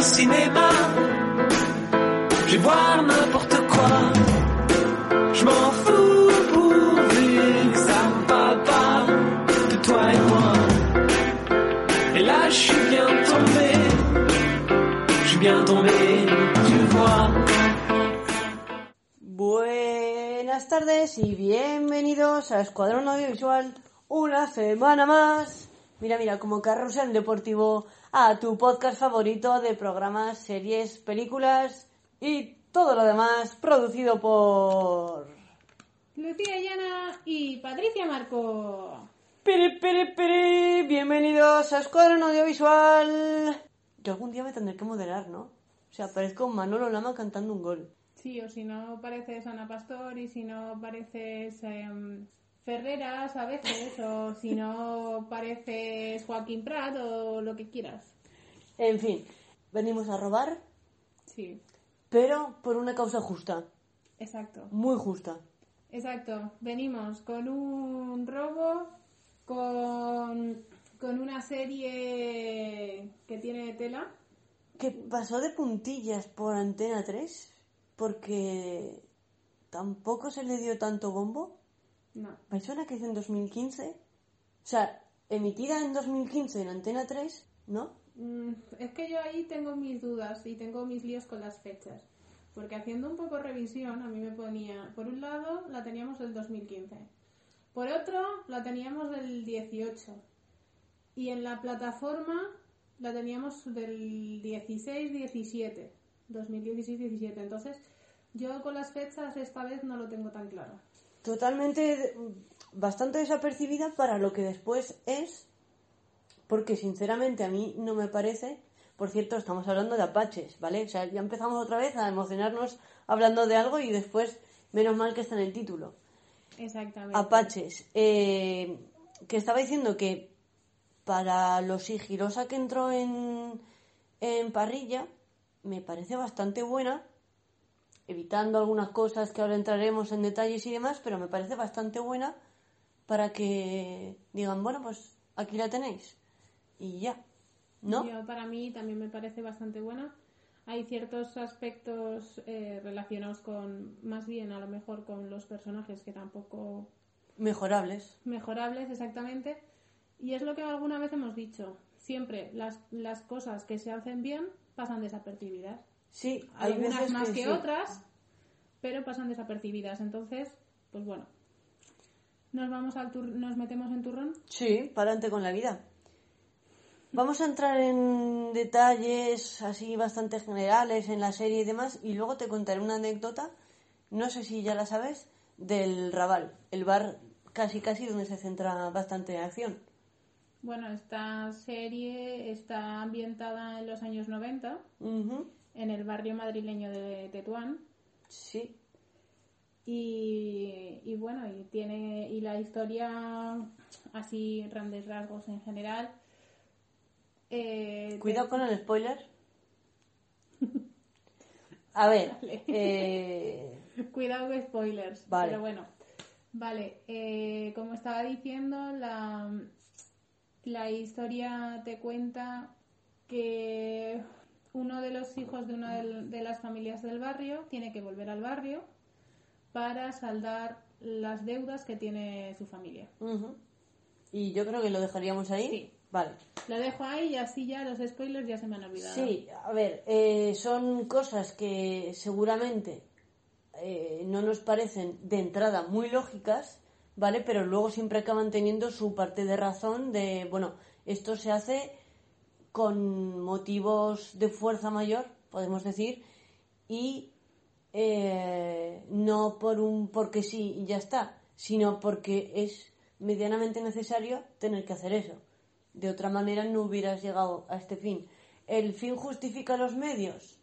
un cinéma. Je vais voir n'importe quoi. Je m'en fous pourvu que ça me parle pas de toi et moi. Et là, je suis bien tombé. Je suis bien tombé, tu vois. Buenas tardes y bienvenidos a Escuadrón Audiovisual una semana más. Mira, mira, como carrusel deportivo a tu podcast favorito de programas, series, películas y todo lo demás producido por... Lucía Llana y Patricia Marco. Piri, piri, piri. Bienvenidos a Escuadrón Audiovisual. Yo algún día me tendré que moderar, ¿no? O sea, parezco Manolo Lama cantando un gol. Sí, o si no pareces Ana Pastor y si no pareces em, Ferreras a veces, o si no pareces Joaquín Prat o lo que quieras. En fin, venimos a robar, Sí, pero por una causa justa, exacto. muy justa. Exacto. Venimos con un robo, con, con una serie que tiene tela. que pasó de puntillas por Antena 3 porque tampoco se le dio tanto bombo. No. Suena que es en 2015. O sea, emitida en 2015 en Antena 3, ¿no? Mm, Es que yo ahí tengo mis dudas y tengo mis líos con las fechas. Porque haciendo un poco revisión, a mí me ponía, por un lado, la teníamos del 2015. Por otro, la teníamos del 18. Y en la plataforma la teníamos del 16-17. 2016-17. Entonces, yo con las fechas esta vez no lo tengo tan claro. Totalmente, bastante desapercibida para lo que después es, porque sinceramente a mí no me parece. Por cierto, estamos hablando de apaches, ¿vale? O sea, ya empezamos otra vez a emocionarnos hablando de algo y después, menos mal que está en el título. Exactamente. Apaches, eh, que estaba diciendo que para lo sigilosa que entró en, en parrilla, me parece bastante buena, evitando algunas cosas que ahora entraremos en detalles y demás, pero me parece bastante buena para que digan, bueno, pues aquí la tenéis. Y ya, ¿no? Yo, para mí también me parece bastante buena. Hay ciertos aspectos eh, relacionados con, más bien a lo mejor con los personajes que tampoco Mejorables. mejorables exactamente. Y es lo que alguna vez hemos dicho. Siempre las, las cosas que se hacen bien pasan desapercibidas. Sí, hay Algunas veces más que, sí. otras, pero pasan desapercibidas. Entonces, pues bueno. Nos vamos al tur- nos metemos en turrón. Sí, para adelante con la vida. Vamos a entrar en detalles así bastante generales en la serie y demás y luego te contaré una anécdota, no sé si ya la sabes, del Raval, el bar casi casi donde se centra bastante la acción. Bueno, esta serie está ambientada en los años 90. Ujú, en el barrio madrileño de Tetuán Sí, y, y bueno y tiene y la historia así grandes rasgos en general eh, cuidado con el spoiler. A ver, eh, cuidado con spoilers Vale. pero bueno vale eh, como estaba diciendo la la historia te cuenta que los hijos de una de las familias del barrio tiene que volver al barrio para saldar las deudas que tiene su familia. y yo creo que lo dejaríamos ahí. Sí. Vale. Lo dejo ahí y así ya los spoilers ya se me han olvidado. Sí, a ver, eh, son cosas que seguramente eh, no nos parecen de entrada muy lógicas, ¿vale? Pero luego siempre acaban teniendo su parte de razón de, bueno, esto se hace con motivos de fuerza mayor, podemos decir, y eh, no por un porque sí y ya está, sino porque es medianamente necesario tener que hacer eso. De otra manera no hubieras llegado a este fin. ¿El fin justifica los medios?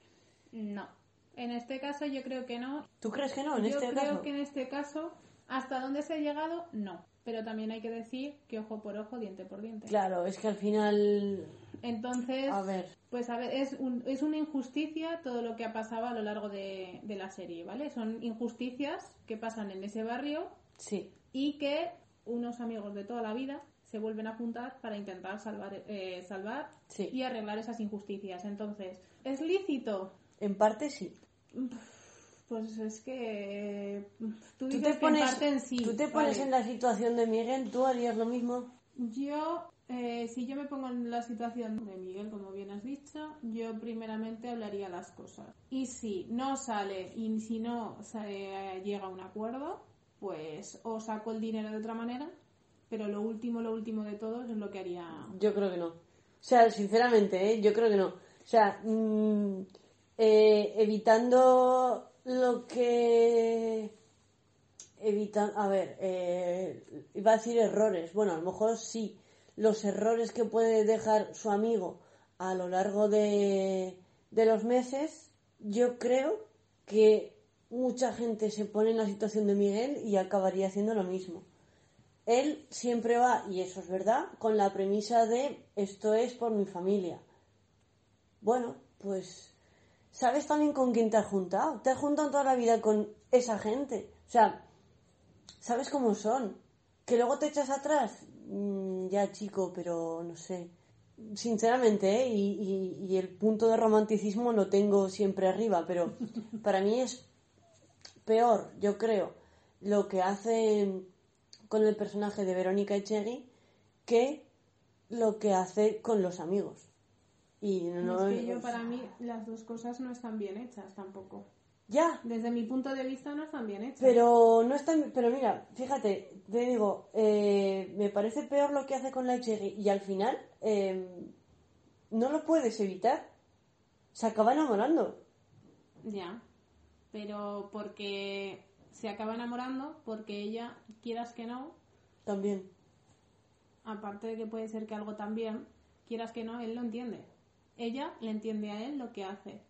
No. En este caso yo creo que no. ¿Tú crees que no? En yo este creo caso. que en este caso, hasta dónde se ha llegado, no. Pero también hay que decir que ojo por ojo, diente por diente. Claro, es que al final. Entonces, A ver. pues a ver, es, un- es una injusticia todo lo que ha pasado a lo largo de, de la serie, ¿vale? Son injusticias que pasan en ese barrio Sí. y que unos amigos de toda la vida se vuelven a juntar para intentar salvar, eh, salvar Sí. y arreglar esas injusticias. Entonces, ¿es lícito? En parte sí. Pues es que tú Tú dices te que pones, en parte en sí. tú te pones vale. en la situación de Miguel, ¿tú harías lo mismo? Yo, eh, si yo me pongo en la situación de Miguel, como bien has dicho, yo primeramente hablaría las cosas. Y si no sale y si no se llega a un acuerdo, pues o saco el dinero de otra manera, pero lo último, lo último de todo es lo que haría. Yo creo que no. O sea, sinceramente, ¿eh? yo creo que no. O sea, mm, eh, evitando lo que... Evitan, a ver, eh, iba a decir errores. Bueno, a lo mejor sí. Los errores que puede dejar su amigo a lo largo de, de los meses, yo creo que mucha gente se pone en la situación de Miguel y acabaría haciendo lo mismo él siempre va, y eso es verdad, con la premisa de esto es por mi familia. Bueno, pues, ¿sabes también con quién te has juntado? Te has juntado toda la vida con esa gente. O sea, ¿sabes cómo son? Que luego te echas atrás. Mm, ya, chico, pero no sé. Sinceramente, ¿eh? y, y- y el punto de romanticismo lo tengo siempre arriba, pero para mí es peor, yo creo, lo que hace con el personaje de Verónica Echegui que lo que hace con los amigos. Y no es que yo, para mí, las dos cosas no están bien hechas tampoco. Ya, Desde mi punto de vista, no están bien hechas. pero no está, pero mira, fíjate, te digo, eh, me parece peor lo que hace con la Echegui y al final eh, no lo puedes evitar. Se acaba enamorando. Ya, pero porque se acaba enamorando, porque ella, quieras que no, También. aparte de que puede ser que algo también, quieras que no, él lo entiende. Ella le entiende a él lo que hace.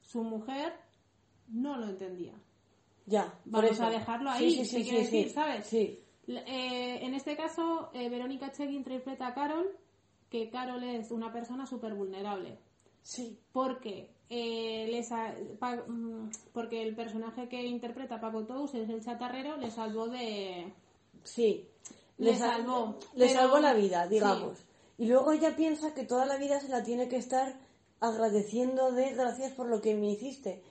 Su mujer no lo entendía. Ya. Vamos a dejarlo ahí, sí, sí, decir. ¿sabes? Eh, en este caso, eh, Verónica Chegui interpreta a Carol, que Carol es una persona súper vulnerable. Sí. Porque, eh, les ha- Pa- mm, porque el personaje que interpreta Paco Tous es el chatarrero, le salvó de... Sí. Le sal- salvó, Le pero- salvó la vida, digamos. Y luego ella piensa que toda la vida se la tiene que estar agradeciendo de gracias por lo que me hiciste.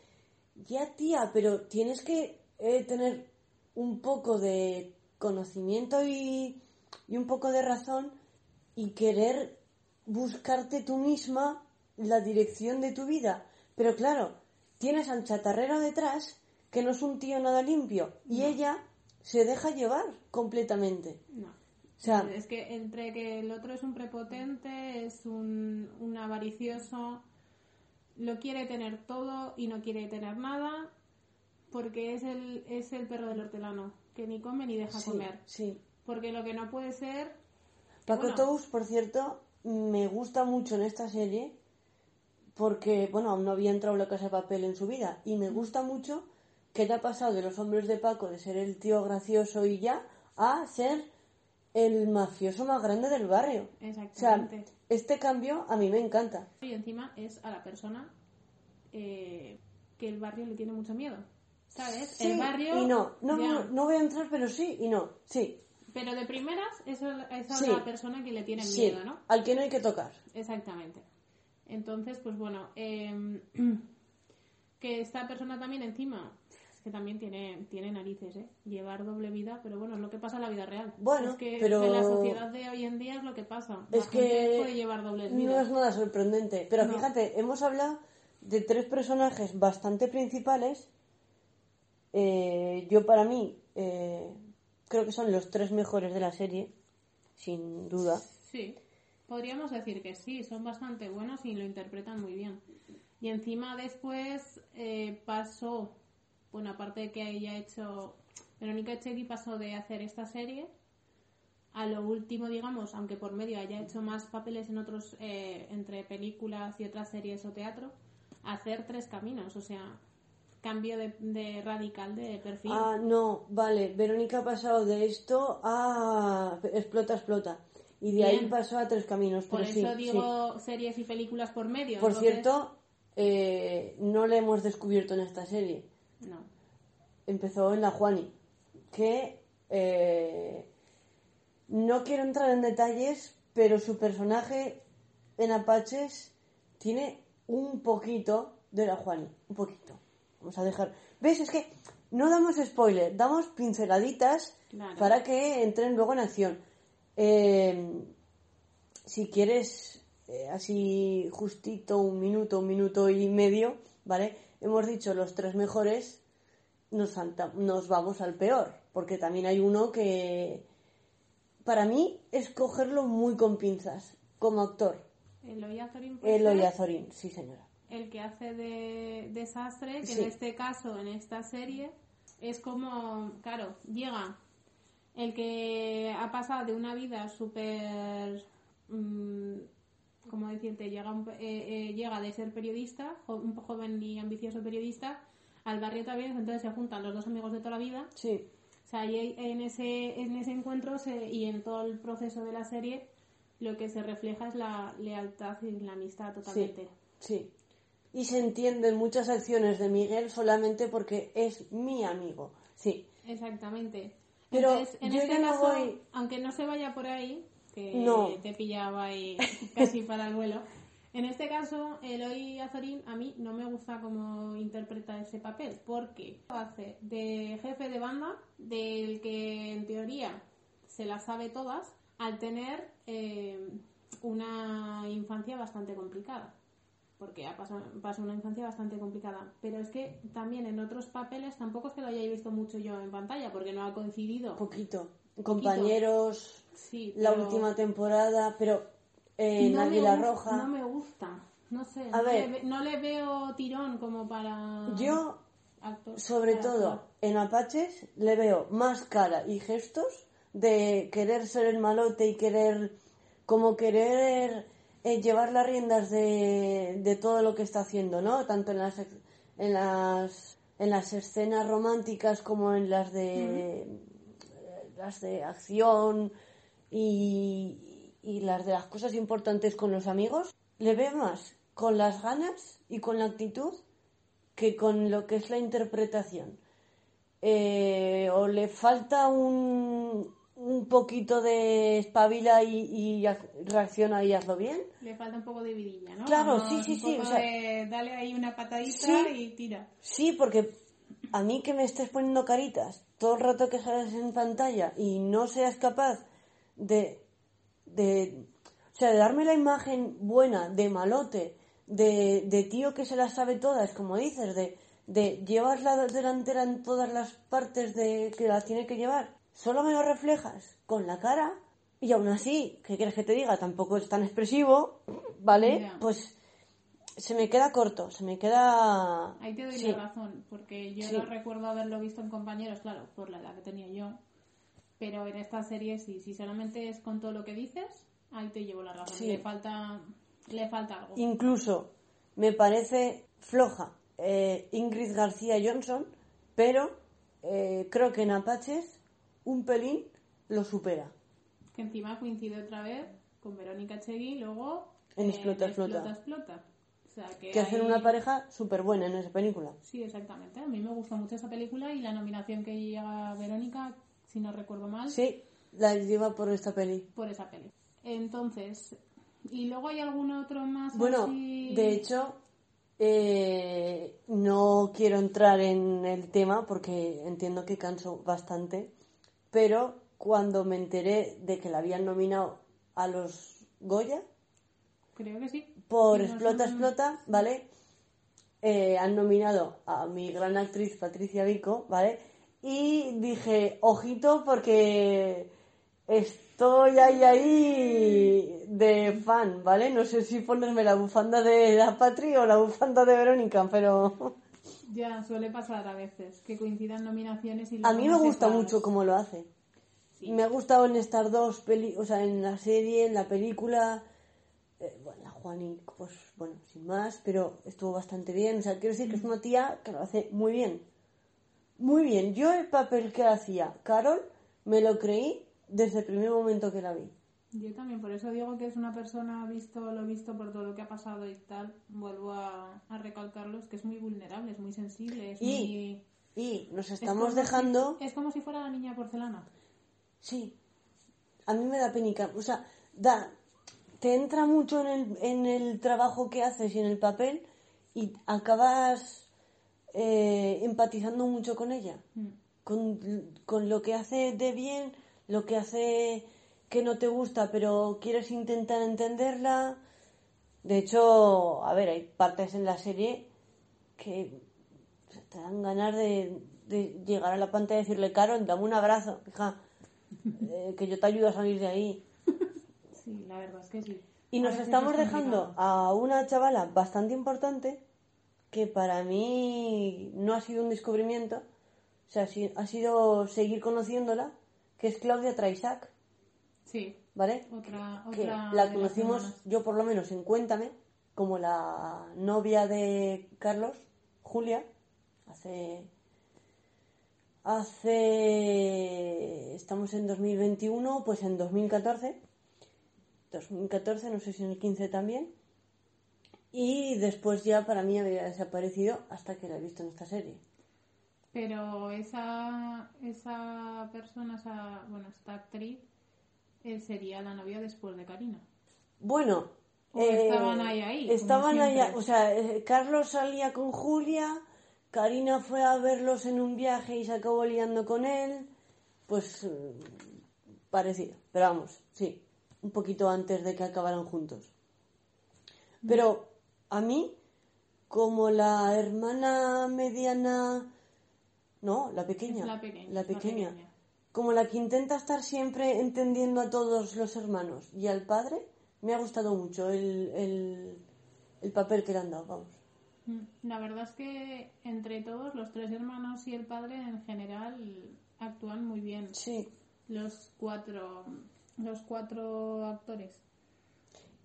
Ya, tía, pero tienes que eh, tener un poco de conocimiento y, y un poco de razón y querer buscarte tú misma la dirección de tu vida. Pero claro, tienes al chatarrero detrás que no es un tío nada limpio y ella se deja llevar completamente. No. O sea, es que entre que el otro es un prepotente, es un, un avaricioso, lo quiere tener todo y no quiere tener nada, porque es el, es el perro del hortelano, que ni come ni deja sí, comer. sí. Porque lo que no puede ser... Paco Bueno. Tous, por cierto, me gusta mucho en esta serie porque, bueno, aún no había entrado en la casa de papel en su vida y me gusta mucho que le ha pasado de los hombres de Paco, de ser el tío gracioso y ya, a ser el mafioso más grande del barrio. O sea, Exactamente. este cambio a mí me encanta. Y encima es a la persona eh, que el barrio le tiene mucho miedo. ¿Sabes? Sí el barrio... y no. No, no, no voy a entrar, pero sí y no. Sí, Pero de primeras, eso es a Sí. la persona que le tiene sí. miedo, ¿no? Al que no hay que tocar. Exactamente. Entonces, pues bueno, eh, que esta persona también encima, es que también tiene, tiene narices, ¿eh? Llevar doble vida, pero bueno, es lo que pasa en la vida real. Bueno, es que pero- en la sociedad de hoy en día es lo que pasa. La Es gente que puede llevar dobles no vidas. es nada sorprendente. Pero No. fíjate, hemos hablado de tres personajes bastante principales. Eh, yo para mí eh, creo que son los tres mejores de la serie, sin duda. Sí, podríamos decir que sí, son bastante buenos y lo interpretan muy bien. Y encima después eh, pasó, bueno, aparte de que ella ha hecho, Verónica Echegui pasó de hacer esta serie a lo último, digamos, aunque por medio haya hecho más papeles en otros, eh, entre películas y otras series o teatro, hacer tres caminos, o sea, cambio de, de radical de perfil. Ah, no, vale. Verónica ha pasado de esto a explota, explota. Y de ahí pasó a tres caminos. por Pero eso sí, sí. digo series y películas por medio. Por entonces- cierto, eh, no le hemos descubierto en esta serie. No. empezó en la Juani, que eh, No quiero entrar en detalles, pero su personaje en Apaches tiene un poquito de la Juani. Un poquito. Vamos a dejar. ¿Ves? Es que no damos spoiler, damos pinceladitas Claro. para que entren luego en acción. Eh, si quieres, eh, así justito, un minuto, un minuto y medio, ¿vale? Hemos dicho los tres mejores, nos, nos vamos al peor, porque también hay uno que, para mí, es cogerlo muy con pinzas, como actor. Eloy Azorín Eloy Azorín, sí señora. el que hace de desastre, que Sí. en este caso, en esta serie, es como, claro, llega el que ha pasado de una vida súper, mm, ¿cómo decirte? Llega, un- eh, eh, llega de ser periodista, jo- un joven y ambicioso periodista, al barrio también, entonces se juntan los dos amigos de toda la vida. Sí, O sea, y en ese, en ese encuentro se- y en todo el proceso de la serie, lo que se refleja es la lealtad y la amistad totalmente. sí. Y se entienden muchas acciones de Miguel solamente porque es mi amigo. Sí, Exactamente. Pero Entonces, en yo este ya no caso, voy- aunque no se vaya por ahí, que No. te pillaba ahí casi para el vuelo, en este caso, Eloy Azorín a mí no me gusta cómo interpreta ese papel, porque hace de jefe de banda, del que en teoría se las sabe todas, al tener eh, una infancia bastante complicada porque ha pasado, pasado una infancia bastante complicada. Pero es que también en otros papeles tampoco es que lo haya visto mucho yo en pantalla, porque no ha coincidido. poquito. Compañeros, Sí, la última temporada, pero eh, en no Águila gu- Roja. No me gusta, no sé. A no, ver. le, no le veo tirón como para. Yo, actor- sobre para todo, en Apaches le veo más cara y gestos de querer ser el malote y querer, como querer eh, llevar las riendas de, de todo lo que está haciendo, ¿no? Tanto en las, en las, en las escenas románticas como en las de, las de acción y, y las de las cosas importantes con los amigos. Le veo más con las ganas y con la actitud que con lo que es la interpretación. Eh, o le falta un, un poquito de espabila y, y haz- reacciona y hazlo bien. Le falta un poco de vidilla, ¿no? Claro, sí, sí, un sí, poco o sea- de dale ahí una patadita Sí. y tira. Sí, porque a mí que me estés poniendo caritas todo el rato que sales en pantalla y no seas capaz de, de, o sea, de darme la imagen buena de malote, de, de tío que se las sabe todas, como dices, de, de llevar la delantera en todas las partes de que la tiene que llevar, solo me lo reflejas con la cara y aún así, ¿qué quieres que te diga? Tampoco es tan expresivo, ¿vale? Pues se me queda corto, se me queda... Ahí te doy Sí. la razón, porque yo Sí. no recuerdo haberlo visto en compañeros, claro, por la edad que tenía yo. Pero en esta serie sí, si solamente es con todo lo que dices, ahí te llevo la razón. Sí. Le falta le falta algo. Incluso me parece floja eh, Ingrid García Johnson, pero eh, creo que en Apaches un pelín lo supera. Que encima coincide otra vez con Verónica Chegui, luego En Explota, Explota. Explota, Explota. O sea, que, Que hacen una pareja súper buena en esa película. Sí, exactamente. A mí me gusta mucho esa película y la nominación que llega Verónica, si no recuerdo mal, Sí, la lleva por esta peli. por esa peli. Entonces, ¿y luego hay algún otro más Bueno, así? de hecho, eh, no quiero entrar en el tema porque entiendo que canso bastante, pero cuando me enteré de que la habían nominado a los Goya, Creo que sí. por Sí, Explota. Explota, ¿vale? Eh, han nominado a mi gran actriz Patricia Vico, ¿vale? Y dije, ojito, porque estoy ahí, ahí de fan, ¿vale? No sé si ponerme la bufanda de la Patri o la bufanda de Verónica, pero Ya, suele pasar a veces, que coincidan nominaciones y a mí me gusta mucho cómo lo hace. Sí. Me ha gustado en estas dos peli, o sea, en la serie, en la película. Eh, bueno, la Juani, pues bueno, sin más, pero estuvo bastante bien. O sea, quiero decir que es una tía que lo hace muy bien. Muy bien. Yo el papel que hacía Carol me lo creí desde el primer momento que la vi. Yo también, por eso digo que es una persona visto lo visto por todo lo que ha pasado y tal. Vuelvo a, a recalcarlo, es que es muy vulnerable, es muy sensible, es Y muy... Y nos es estamos dejando. si- es como si fuera la niña porcelana. Sí. a mí me da penica. O sea, da, te entra mucho en el, en el trabajo que haces y en el papel y acabas eh, empatizando mucho con ella. Mm. Con, con lo que hace de bien, lo que hace que no te gusta, pero quieres intentar entenderla. De hecho, a ver, hay partes en la serie que te dan ganas de, de llegar a la pantalla y decirle, Carol, dame un abrazo, hija, eh, que yo te ayudo a salir de ahí. Sí, la verdad es que sí. Y A nos estamos es dejando a una chavala bastante importante que para mí no ha sido un descubrimiento, o sea, ha sido seguir conociéndola, que es Claudia Traisac, Sí, ¿vale? otra, Que otra la conocimos, yo por lo menos en Cuéntame, como la novia de Carlos, Julia, hace... Hace... Estamos en 2021, pues en 2014. 2014, no sé si en el 15 también. Y después ya para mí había desaparecido hasta que la he visto en esta serie. Pero esa, esa persona, esa, bueno, esta actriz, eh, sería la novia después de Karina. Bueno, O estaban ahí, ahí, Estaban siempre. o sea, eh, Carlos salía con Julia, Karina fue a verlos en un viaje y se acabó liando con él. Pues eh, parecido, pero vamos, sí, un poquito antes de que acabaran juntos. Pero a mí, como la hermana mediana, no, la pequeña, la pequeña, la es la pequeña, pequeña. Como la que intenta estar siempre entendiendo a todos los hermanos y al padre, me ha gustado mucho el, el, el papel que le han dado, vamos. Mm, La verdad es que entre todos, los tres hermanos y el padre en general actúan muy bien. Sí, Los cuatro, los cuatro actores.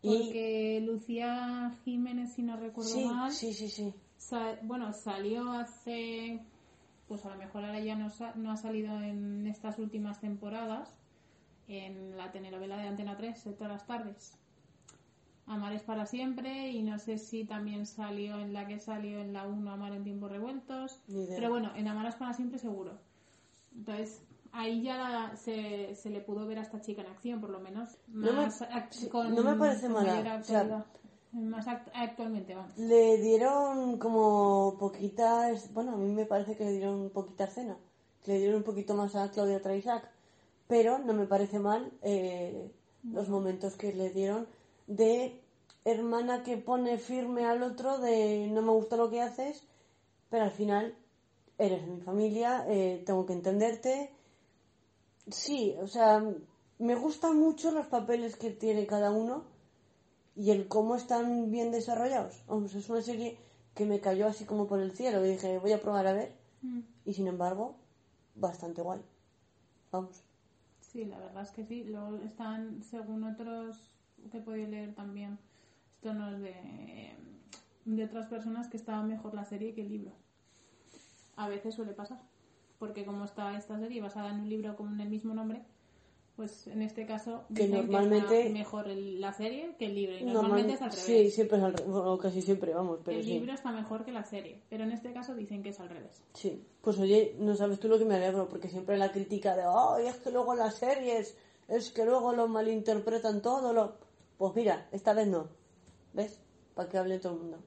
Y- Porque Lucía Jiménez, si no recuerdo sí, mal, sí, sí, sí. sa- bueno, salió hace, pues a lo mejor ahora ya no, no ha salido en estas últimas temporadas, en la telenovela de Antena 3 de todas las tardes. Amar es para siempre y no sé si también salió en la que salió en la 1 Amar en tiempos revueltos. Pero bueno, en Amar es para siempre seguro. Entonces, ahí ya la- se, se le pudo ver a esta chica en acción, por lo menos. No me- con- no me parece mala, o sea. Más act- actualmente, vamos. Le dieron como poquita, es- bueno, a mí me parece que le dieron poquita que le dieron un poquito más a Claudia Traisac, pero no me parece mal eh, los momentos que le dieron de hermana que pone firme al otro de no me gusta lo que haces, pero al final eres de mi familia, eh, tengo que entenderte. Sí, o sea, me gustan mucho los papeles que tiene cada uno y el cómo están bien desarrollados. Vamos, es una serie que me cayó así como por el cielo y dije, voy a probar a ver. Mm. Y sin embargo, bastante guay. Vamos. Sí, la verdad es que sí. Luego están, según otros que he podido leer también, esto no es de, de otras personas, que estaba mejor la serie que el libro. A veces suele pasar. Porque como está esta serie basada en un libro con el mismo nombre, pues en este caso Que dicen normalmente- está mejor el- la serie que el libro. Y Normal- normalmente es al Sí, revés. siempre es al revés. Bueno, casi siempre, vamos, pero el sí. libro está mejor que la serie. Pero en este caso dicen que es al revés. Sí. Pues oye, no sabes tú lo que me alegro, porque siempre la crítica de, ay, es que luego las series, es que luego lo malinterpretan todo, lo... Pues mira, esta vez no. ¿Ves? Para que hable todo el mundo.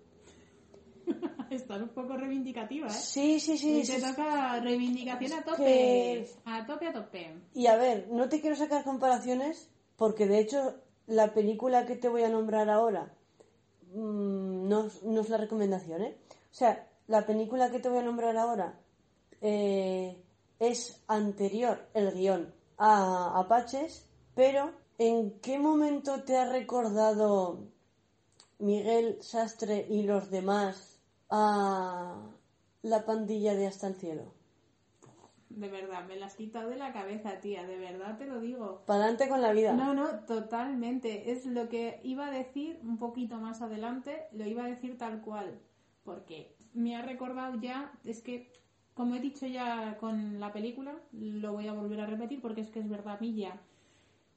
Estás un poco reivindicativa, ¿eh? Sí, sí, sí. Sí, te sí. toca reivindicación a tope. que- A tope, a tope. Y a ver, no te quiero sacar comparaciones porque de hecho la película que te voy a nombrar ahora mm, no, es- no es la recomendación, ¿eh? O sea, la película que te voy a nombrar ahora eh, es anterior el guion a Apaches, pero ¿en qué momento te ha recordado Miguel Sastre y los demás a la pandilla de Hasta el Cielo? De verdad, me la has quitado de la cabeza, tía. De verdad te lo digo. Para adelante con la vida. No, no, totalmente. Es lo que iba a decir un poquito más adelante. Lo iba a decir tal cual. Porque me ha recordado ya. Es que, como he dicho ya con la película, lo voy a volver a repetir porque es que es verdad, a mí ya.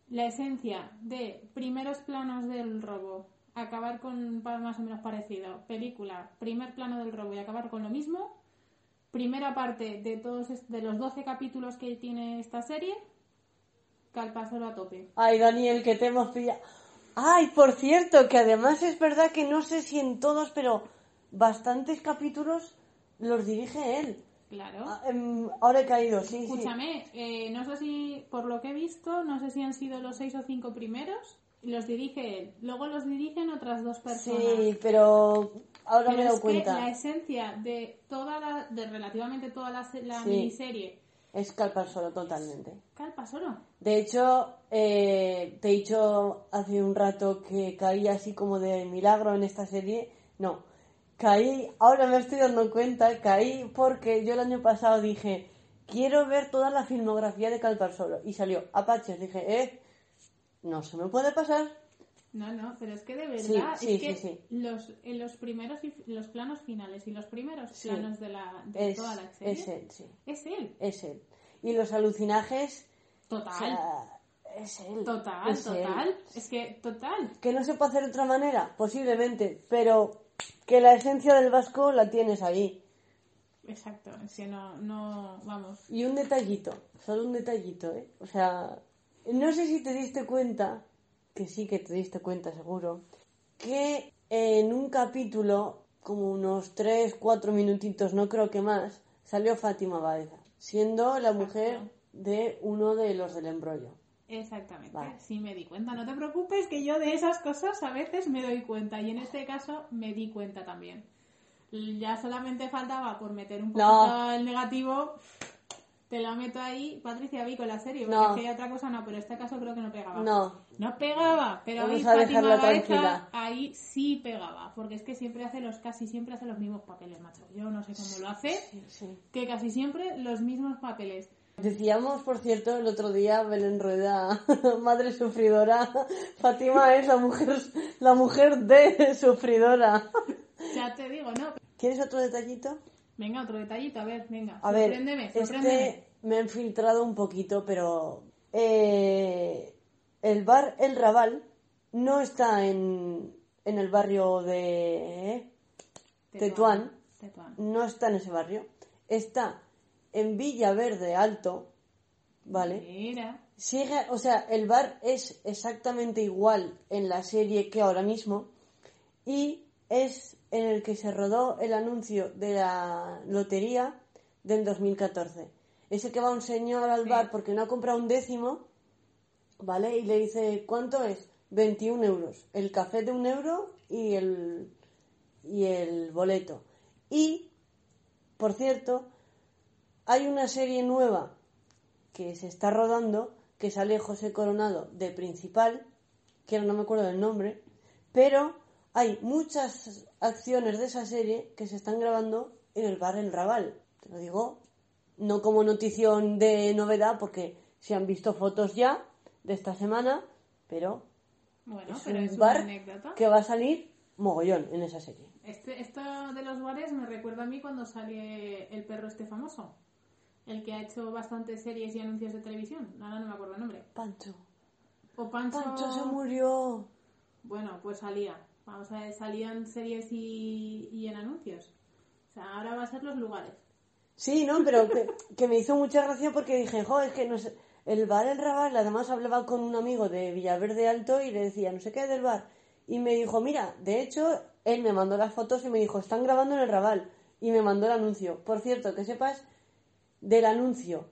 La esencia de primeros planos del robo, acabar con más o menos parecido. Película, primer plano del robo y acabar con lo mismo. Primera parte de todos de los 12 capítulos que tiene esta serie. Calpasoro a tope. Ay, Daniel, que te hemos pillado. Ay, por cierto, que además es verdad que no sé si en todos, pero bastantes capítulos los dirige él. Claro. Ah, em, ahora he caído, sí, sí. Escúchame, eh, no sé si, por lo que he visto, no sé si han sido los seis o cinco primeros los dirige él. Luego los dirigen otras dos personas. Sí, pero ahora Pero me es cuenta. que la esencia de toda la, de relativamente toda la, la Sí. miniserie, Es calpar solo totalmente. Calpasoro. De hecho, eh, te he dicho hace un rato que caí así como de milagro en esta serie. No, caí, ahora me estoy dando cuenta, caí porque yo el año pasado dije, quiero ver toda la filmografía de Calpar solo. Y salió Apaches. Dije, eh, no se me puede pasar. No, no, pero es que de verdad, sí, es que sí. Los, en los primeros y los planos finales y los primeros planos de, la, de Es, toda la serie es él, sí, es él. es él. Y los alucinajes, Total, o sea, es él. total, es él. total. Es que total. ¿Que no se puede hacer de otra manera? Posiblemente, pero que la esencia del vasco la tienes ahí. Exacto, es que no, no, vamos. Y un detallito, solo un detallito, ¿eh? O sea, no sé si te diste cuenta, que sí que te diste cuenta seguro, que en un capítulo, como unos 3, 4 minutitos, no creo que más, salió Fátima Baeza, siendo la mujer de uno de los del embrollo. Exactamente, Vale. sí me di cuenta. No te preocupes que yo de esas cosas a veces me doy cuenta y en este caso me di cuenta también. Ya solamente faltaba por meter un poquito No. el negativo. Te lo meto ahí, Patricia Vico, la serie, porque No. hay otra cosa no, pero este caso creo que no pegaba. No, No pegaba, pero Vamos a dejarla tranquila. ahí sí pegaba, porque es que siempre hace los, casi siempre hace los mismos papeles, macho. Yo no sé cómo lo hace, sí, sí. que casi siempre los mismos papeles. Decíamos, por cierto, el otro día, Belén Rueda, madre sufridora, Fátima es la mujer, la mujer de sufridora. Ya te digo, ¿no? ¿Quieres otro detallito? Venga, otro detallito, a ver, venga. A ver, sorpréndeme, este me han filtrado un poquito, pero eh, el bar El Raval no está en, en el barrio de Tetuán. Tetuán. no está en ese barrio, está en Villaverde Alto, ¿vale? Mira. Sigue, o sea, el bar es exactamente igual en la serie que ahora mismo y es en el que se rodó el anuncio de la lotería del 2014. Ese que va un señor al bar porque no ha comprado un décimo, ¿vale? Y le dice, ¿cuánto es? 21 euros. El café de un euro y el, y el boleto. Y, por cierto, hay una serie nueva que se está rodando, que sale José Coronado de principal, que ahora no me acuerdo del nombre, pero hay muchas acciones de esa serie que se están grabando en el bar El Raval. Te lo digo, no como notición de novedad, porque se han visto fotos ya de esta semana, pero Bueno, es pero un es bar una anécdota. que va a salir mogollón en esa serie. Este, esto de los bares me recuerda a mí cuando sale el perro este famoso. El que ha hecho bastantes series y anuncios de televisión. Ahora no me acuerdo el nombre. Pancho. O Pancho. Pancho se murió. Bueno, pues salía. Vamos a ver, salían series y, y en anuncios. O sea, ahora va a ser los lugares. Sí, no, pero que, que me hizo mucha gracia porque dije, jo, es que no sé, el bar El Raval, además hablaba con un amigo de Villaverde Alto y le decía, no sé qué del bar. Y me dijo, mira, de hecho, él me mandó las fotos y me dijo, están grabando en el Raval. Y me mandó el anuncio. Por cierto, que sepas, del anuncio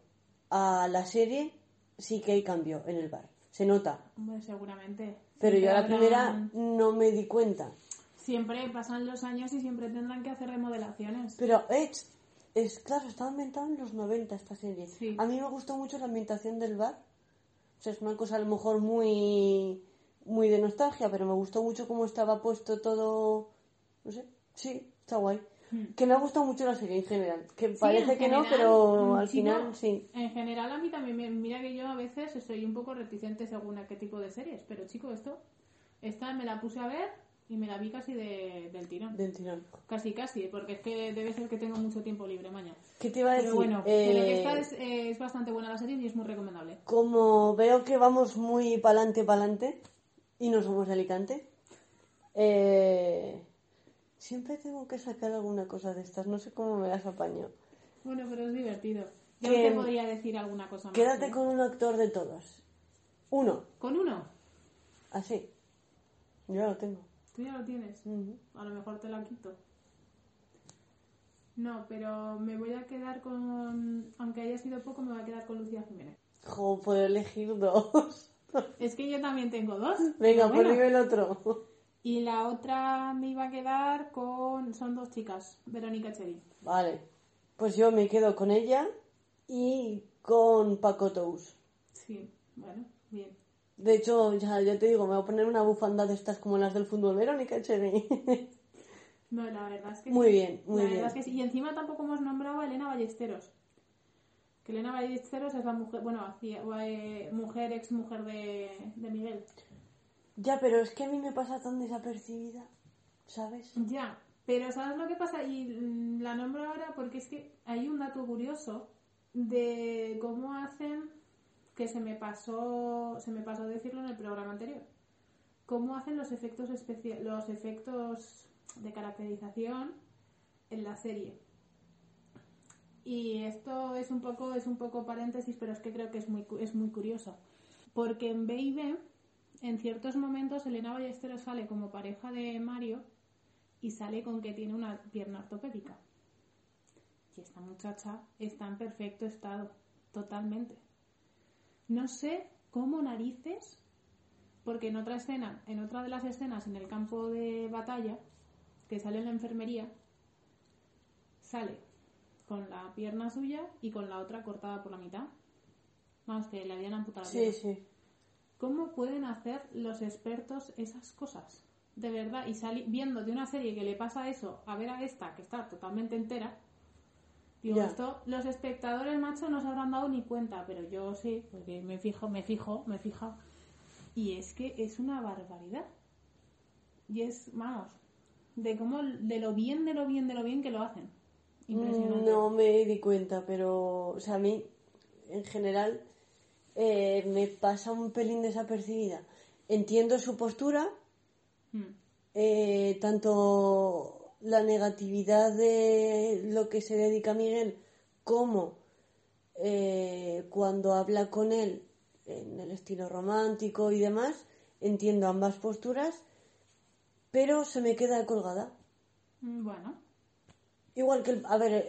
a la serie sí que hay cambio en el bar. Se nota. Hombre, seguramente. Pero yo a la primera no me di cuenta. Siempre pasan los años y siempre tendrán que hacer remodelaciones. Pero es, es claro, estaba ambientada en los 90 esta serie. Sí. A mí me gustó mucho la ambientación del bar. O sea, es una cosa a lo mejor muy muy de nostalgia, pero me gustó mucho cómo estaba puesto todo. No sé, sí, está guay. Que me ha gustado mucho la serie en general. Que. Sí, parece que no, pero mm, al final sí. En general a mí también, mira que yo a veces soy un poco reticente según a qué tipo de series, pero chico, esto, esta me la puse a ver y me la vi casi de- del tirón. Del tirón. Casi, casi, porque es que debe ser que tengo mucho tiempo libre mañana. ¿Qué te iba a decir? Pero bueno, que Eh, está es, eh, es bastante buena la serie y es muy recomendable. Como veo que vamos muy pa'lante, pa'lante, y no somos de Alicante, eh, siempre tengo que sacar alguna cosa de estas. No sé cómo me las apaño. Bueno, pero es divertido. Yo Que- te podría decir alguna cosa más. Quédate ¿eh? con un actor de todos. Uno, Con uno. así. Yo ya lo tengo. Tú ya lo tienes. A lo mejor te la quito. No, pero me voy a quedar con. Aunque haya sido poco, me voy a quedar con Lucía Jiménez. Jo, puedo elegir dos. Es que yo también tengo dos. Venga, pero pues bueno. el otro. Y la otra me iba a quedar con. Son dos chicas, Verónica Cheri. Vale. Pues yo me quedo con ella y con Paco Tous. Sí, bueno, bien. De hecho, ya, ya te digo, me voy a poner una bufanda de estas como las del fútbol. Verónica Cherry. No, la verdad es que Muy sí. bien, muy la bien. verdad es que sí. Y encima tampoco hemos nombrado a Elena Ballesteros. Que Elena Ballesteros es la mujer, bueno, hacía- mujer, ex mujer de, de Miguel. Ya, pero es que a mí me pasa tan desapercibida, ¿sabes? Ya, pero ¿sabes lo que pasa? Y mm, la nombro ahora porque es que hay un dato curioso de cómo hacen, que se me pasó, se me pasó decirlo en el programa anterior, cómo hacen los efectos los efectos de caracterización en la serie. Y esto es un poco, es un poco paréntesis, pero es que creo que es muy, es muy curioso. Porque en Baby, en ciertos momentos, Elena Ballesteros sale como pareja de Mario y sale con que tiene una pierna ortopédica. Y esta muchacha está en perfecto estado, totalmente. No sé cómo narices, porque en otra escena, en otra de las escenas en el campo de batalla, que sale en la enfermería, sale con la pierna suya y con la otra cortada por la mitad. Vamos, que le habían amputado Sí, sí. ¿Cómo pueden hacer los expertos esas cosas? De verdad, y sali- viendo de una serie que le pasa eso a ver a esta, que está totalmente entera, digo, Ya. esto los espectadores, macho, no se habrán dado ni cuenta, pero yo sí, porque me fijo, me fijo, me fijo. Y es que es una barbaridad. Y es, vamos, de cómo, de lo bien, de lo bien, de lo bien que lo hacen. Impresionante. No me di cuenta, pero, o sea, a mí, en general, eh, me pasa un pelín desapercibida. Entiendo su postura, Mm. eh, tanto la negatividad de lo que se dedica Miguel como eh, cuando habla con él en el estilo romántico y demás, entiendo ambas posturas, pero se me queda colgada. Mm, Bueno, Igual que el, a ver,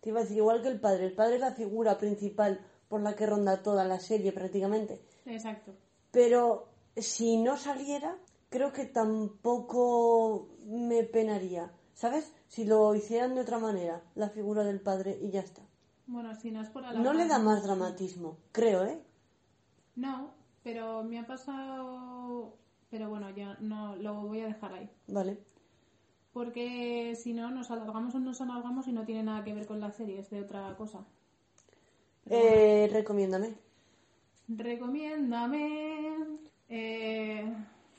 te iba a decir, igual que el padre. El padre es la figura principal por la que ronda toda la serie prácticamente. exacto. Pero si no saliera, creo que tampoco me penaría. ¿Sabes? Si lo hicieran de otra manera, la figura del padre y ya está. Bueno, si no es por No le da más dramatismo, creo, ¿eh? No, pero me ha pasado. Pero bueno, ya no lo voy a dejar ahí. Vale. Porque si no, nos alargamos o nos alargamos y no tiene nada que ver con la serie, es de otra cosa. Eh, recomiéndame. Recomiéndame. Eh,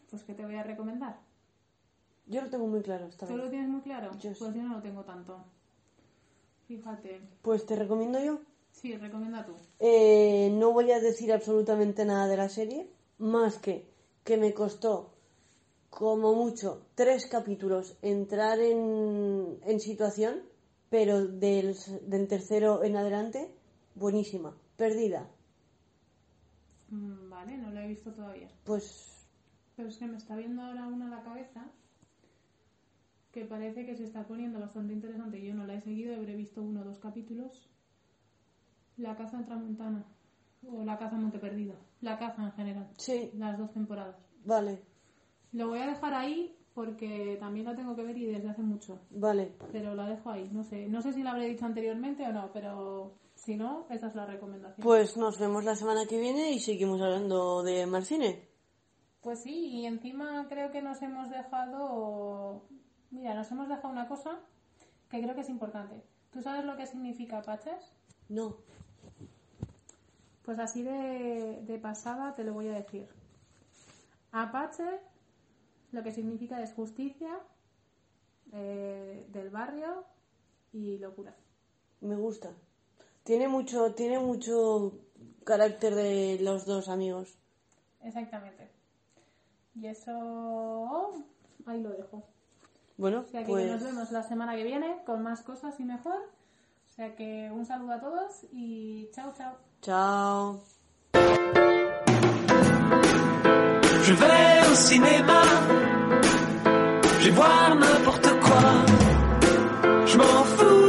pues que te voy a recomendar. Yo lo tengo muy claro esta ¿Tú lo tienes muy claro? Yo sí. pues yo no lo tengo tanto. Fíjate. Pues te recomiendo yo. Sí, recomienda tú. Eh, no voy a decir absolutamente nada de la serie, más que que me costó como mucho tres capítulos entrar en, en situación, pero del, del tercero en adelante, buenísima, perdida. Mm, Vale, no lo he visto todavía. Pues Pero es que me está viendo ahora una a la cabeza que parece que se está poniendo bastante interesante. Yo no la he seguido, habré visto uno o dos capítulos. La caza en Tramontana. O la caza en Monte Perdido. La caza en general. sí, Las dos temporadas. vale, Lo voy a dejar ahí porque también la tengo que ver y desde hace mucho. vale. Pero la dejo ahí. No sé, no sé si la habré dicho anteriormente o no, pero si no, esa es la recomendación. Pues nos vemos la semana que viene y seguimos hablando de Marcine. Pues sí, y encima creo que nos hemos dejado. Mira, nos hemos dejado una cosa que creo que es importante. ¿Tú sabes lo que significa Apaches? No, Pues así de, de pasada te lo voy a decir. Apache lo que significa es justicia eh, del barrio y locura. me gusta. Tiene mucho, tiene mucho carácter de los dos amigos. Exactamente. Y eso ahí lo dejo. Bueno, O sea que pues nos vemos la semana que viene con más cosas y mejor. O sea que un saludo a todos y chao, chao. chao. Je vais au cinéma, je vais voir n'importe quoi. Je m'en fous